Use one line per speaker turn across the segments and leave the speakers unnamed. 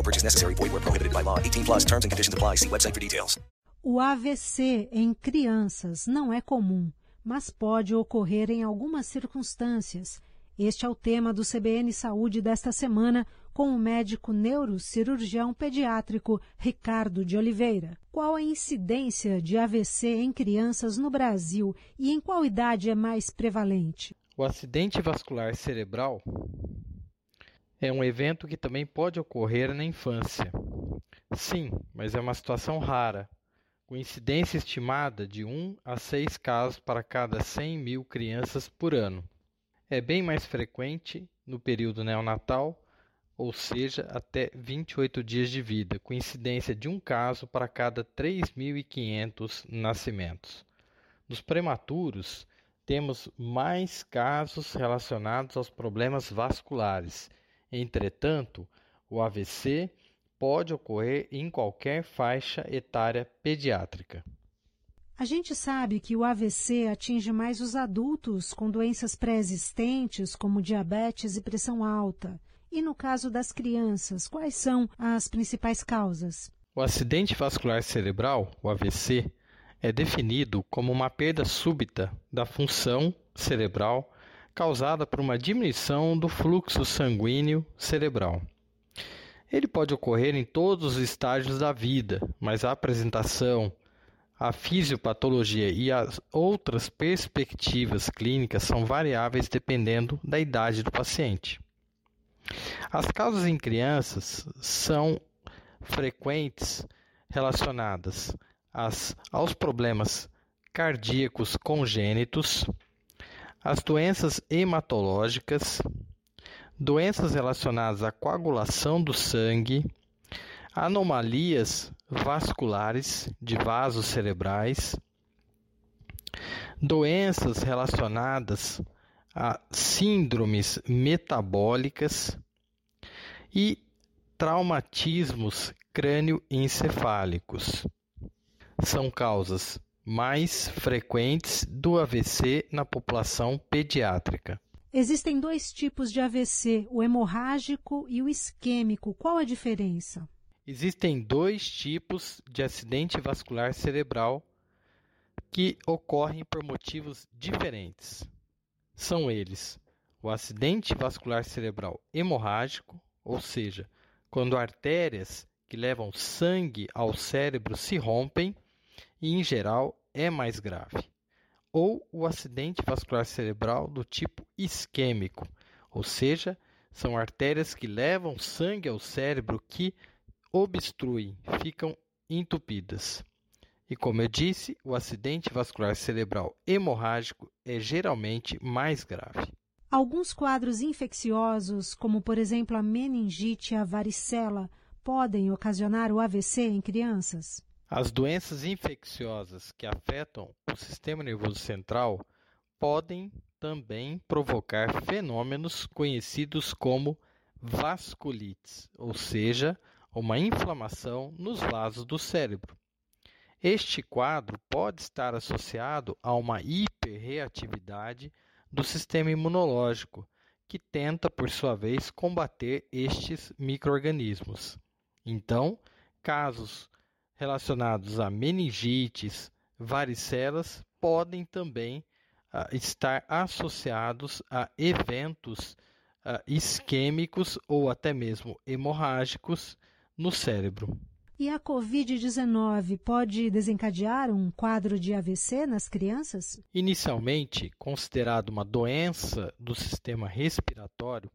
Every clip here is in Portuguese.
No purchase necessary. Void where prohibited by law. 18 plus terms and conditions apply. See website for details.
O AVC em crianças não é comum, mas pode ocorrer em algumas circunstâncias. Este é o tema do CBN Saúde desta semana com o médico neurocirurgião pediátrico Ricardo de Oliveira. Qual a incidência de AVC em crianças no Brasil e em qual idade é mais prevalente?
O acidente vascular cerebral é um evento que também pode ocorrer na infância. Sim, mas é uma situação rara, com incidência estimada de 1 a 6 casos para cada 100 mil crianças por ano. É bem mais frequente no período neonatal, ou seja, até 28 dias de vida, com incidência de um caso para cada 3.500 nascimentos. Nos prematuros, temos mais casos relacionados aos problemas vasculares. Entretanto, o AVC pode ocorrer em qualquer faixa etária pediátrica.
A gente sabe que o AVC atinge mais os adultos com doenças pré-existentes, como diabetes e pressão alta. E no caso das crianças, quais são as principais causas?
O acidente vascular cerebral, o AVC, é definido como uma perda súbita da função cerebral causada por uma diminuição do fluxo sanguíneo cerebral. Ele pode ocorrer em todos os estágios da vida, mas a apresentação, a fisiopatologia e as outras perspectivas clínicas são variáveis dependendo da idade do paciente. As causas em crianças são frequentes relacionadas às, aos problemas cardíacos congênitos, às doenças hematológicas, doenças relacionadas à coagulação do sangue, anomalias vasculares de vasos cerebrais, doenças relacionadas a síndromes metabólicas e traumatismos crânioencefálicos. São causas mais frequentes do AVC na população pediátrica.
Existem dois tipos de AVC, o hemorrágico e o isquêmico. Qual a diferença?
Existem dois tipos de acidente vascular cerebral que ocorrem por motivos diferentes. São eles o acidente vascular cerebral hemorrágico, ou seja, quando artérias que levam sangue ao cérebro se rompem e, em geral, é mais grave. Ou o acidente vascular cerebral do tipo isquêmico, ou seja, são artérias que levam sangue ao cérebro que obstruem, ficam entupidas. E como eu disse, o acidente vascular cerebral hemorrágico é geralmente mais grave.
Alguns quadros infecciosos, como por exemplo a meningite e a varicela, podem ocasionar o AVC em crianças?
As doenças infecciosas que afetam o sistema nervoso central podem também provocar fenômenos conhecidos como vasculites, ou seja, uma inflamação nos vasos do cérebro. Este quadro pode estar associado a uma hiperreatividade do sistema imunológico, que tenta, por sua vez, combater estes microorganismos. Então, casos relacionados a meningites, varicelas podem também uh, estar associados a eventos uh, isquêmicos ou até mesmo hemorrágicos no cérebro.
E a Covid-19 pode desencadear um quadro de AVC nas crianças?
Inicialmente considerado uma doença do sistema respiratório,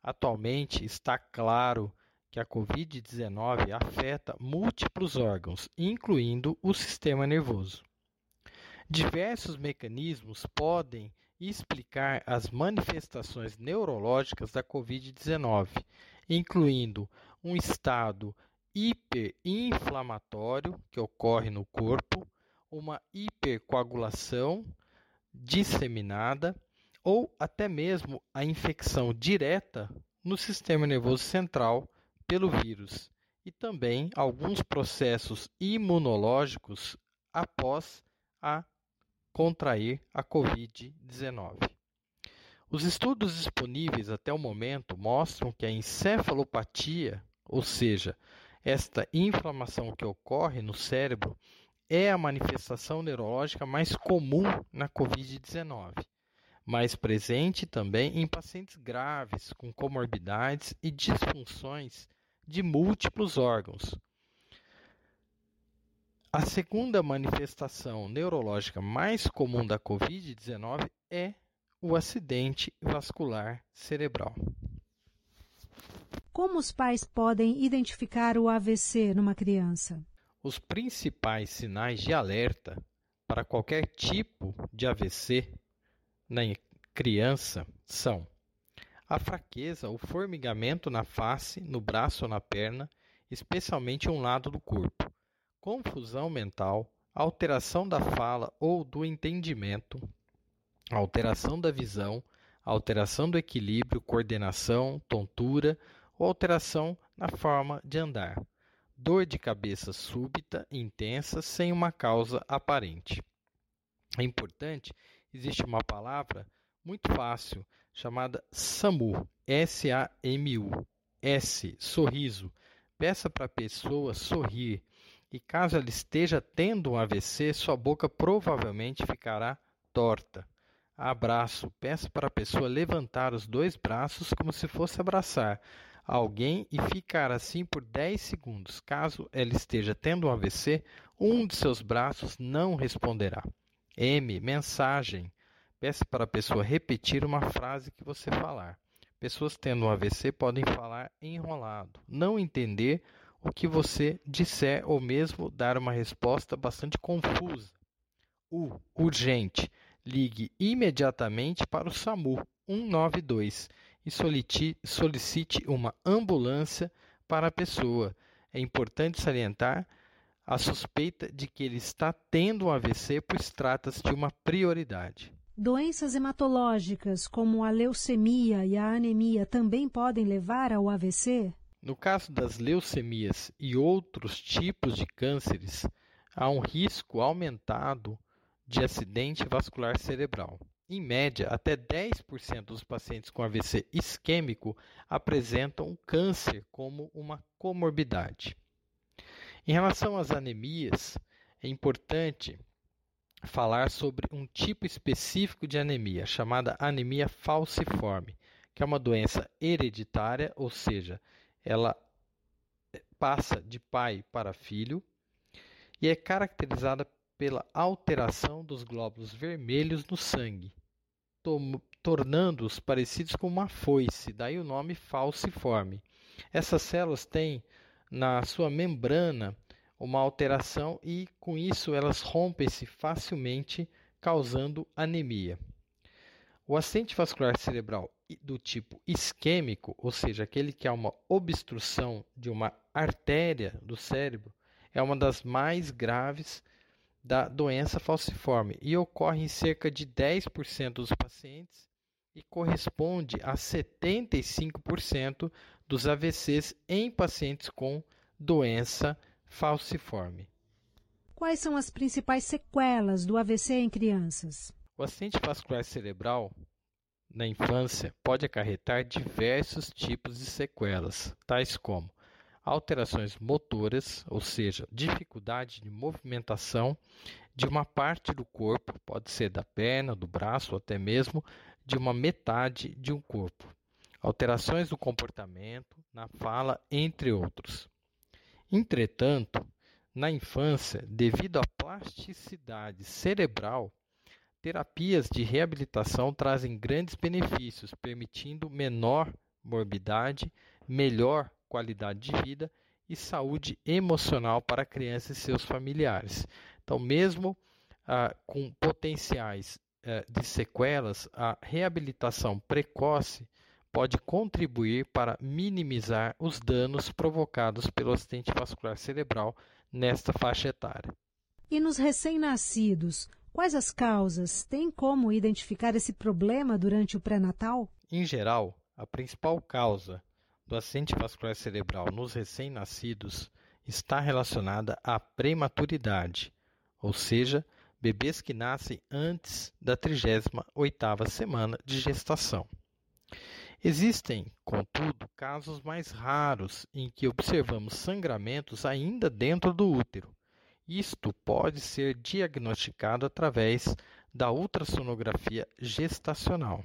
atualmente está claro que a Covid-19 afeta múltiplos órgãos, incluindo o sistema nervoso. Diversos mecanismos podem explicar as manifestações neurológicas da Covid-19, incluindo um estado hiperinflamatório que ocorre no corpo, uma hipercoagulação disseminada ou até mesmo a infecção direta no sistema nervoso central pelo vírus e também alguns processos imunológicos após a contrair a COVID-19. Os estudos disponíveis até o momento mostram que a encefalopatia, ou seja, esta inflamação que ocorre no cérebro é a manifestação neurológica mais comum na Covid-19, mais presente também em pacientes graves com comorbidades e disfunções de múltiplos órgãos. A segunda manifestação neurológica mais comum da Covid-19 é o acidente vascular cerebral.
Como os pais podem identificar o AVC numa criança?
Os principais sinais de alerta para qualquer tipo de AVC na criança são a fraqueza ou formigamento na face, no braço ou na perna, especialmente um lado do corpo, confusão mental, alteração da fala ou do entendimento, alteração da visão, alteração do equilíbrio, coordenação, tontura ou alteração na forma de andar. Dor de cabeça súbita, intensa, sem uma causa aparente. É importante, existe uma palavra muito fácil chamada SAMU, S-A-M-U, S, sorriso. Peça para a pessoa sorrir e caso ela esteja tendo um AVC, sua boca provavelmente ficará torta. Abraço. Peça para a pessoa levantar os dois braços como se fosse abraçar alguém e ficar assim por 10 segundos. Caso ela esteja tendo um AVC, um de seus braços não responderá. M. Mensagem. Peça para a pessoa repetir uma frase que você falar. Pessoas tendo um AVC podem falar enrolado, não entender o que você disser ou mesmo dar uma resposta bastante confusa. U. Urgente. Ligue imediatamente para o SAMU 192 e solicite uma ambulância para a pessoa. É importante salientar a suspeita de que ele está tendo um AVC, pois trata-se de uma prioridade.
Doenças hematológicas, como a leucemia e a anemia, também podem levar ao AVC?
No caso das leucemias e outros tipos de cânceres, há um risco aumentado de acidente vascular cerebral. Em média, até 10% dos pacientes com AVC isquêmico apresentam câncer como uma comorbidade. Em relação às anemias, é importante falar sobre um tipo específico de anemia, chamada anemia falciforme, que é uma doença hereditária, ou seja, ela passa de pai para filho e é caracterizada pela alteração dos glóbulos vermelhos no sangue, tornando-os parecidos com uma foice, daí o nome falciforme. Essas células têm na sua membrana uma alteração e, com isso, elas rompem-se facilmente, causando anemia. O acidente vascular cerebral do tipo isquêmico, ou seja, aquele que há uma obstrução de uma artéria do cérebro, é uma das mais graves da doença falciforme e ocorre em cerca de 10% dos pacientes e corresponde a 75% dos AVCs em pacientes com doença falciforme.
Quais são as principais sequelas do AVC em crianças?
O acidente vascular cerebral na infância pode acarretar diversos tipos de sequelas, tais como alterações motoras, ou seja, dificuldade de movimentação de uma parte do corpo, pode ser da perna, do braço, ou até mesmo de uma metade de um corpo. Alterações do comportamento, na fala, entre outros. Entretanto, na infância, devido à plasticidade cerebral, terapias de reabilitação trazem grandes benefícios, permitindo menor morbidade, melhor qualidade de vida e saúde emocional para a criança e seus familiares. Então, mesmo ah, com potenciais ah, de sequelas, a reabilitação precoce pode contribuir para minimizar os danos provocados pelo acidente vascular cerebral nesta faixa etária.
E nos recém-nascidos, quais as causas? Tem como identificar esse problema durante o pré-natal?
Em geral, a principal causa do acidente vascular cerebral nos recém-nascidos está relacionada à prematuridade, ou seja, bebês que nascem antes da 38ª semana de gestação. Existem, contudo, casos mais raros em que observamos sangramentos ainda dentro do útero. Isto pode ser diagnosticado através da ultrassonografia gestacional.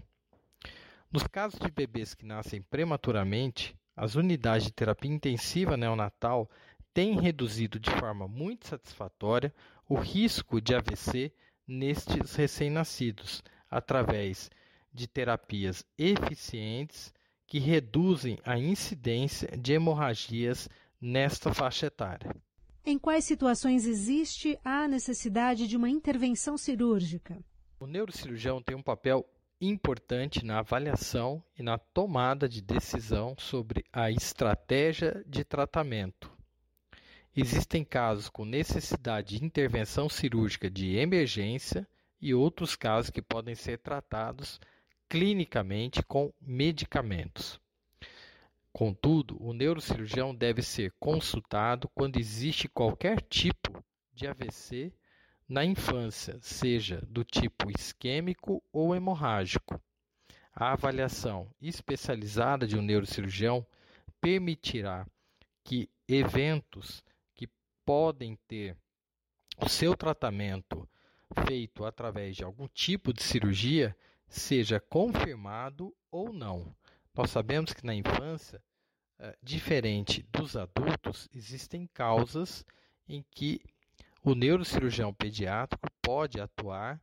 Nos casos de bebês que nascem prematuramente, as unidades de terapia intensiva neonatal têm reduzido de forma muito satisfatória o risco de AVC nestes recém-nascidos, através de terapias eficientes que reduzem a incidência de hemorragias nesta faixa etária.
Em quais situações existe a necessidade de uma intervenção cirúrgica?
O neurocirurgião tem um papel importante na avaliação e na tomada de decisão sobre a estratégia de tratamento. Existem casos com necessidade de intervenção cirúrgica de emergência e outros casos que podem ser tratados clinicamente com medicamentos. Contudo, o neurocirurgião deve ser consultado quando existe qualquer tipo de AVC na infância, seja do tipo isquêmico ou hemorrágico. A avaliação especializada de um neurocirurgião permitirá que eventos que podem ter o seu tratamento feito através de algum tipo de cirurgia seja confirmado ou não. Nós sabemos que na infância, eh, diferente dos adultos, existem causas em que o neurocirurgião pediátrico pode atuar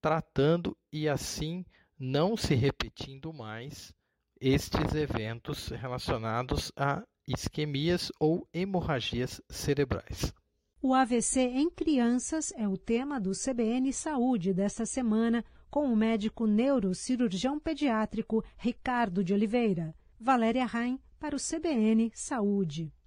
tratando e assim não se repetindo mais estes eventos relacionados a isquemias ou hemorragias cerebrais.
O AVC em crianças é o tema do CBN Saúde desta semana com o médico neurocirurgião pediátrico Ricardo de Oliveira. Valéria Rain para o CBN Saúde.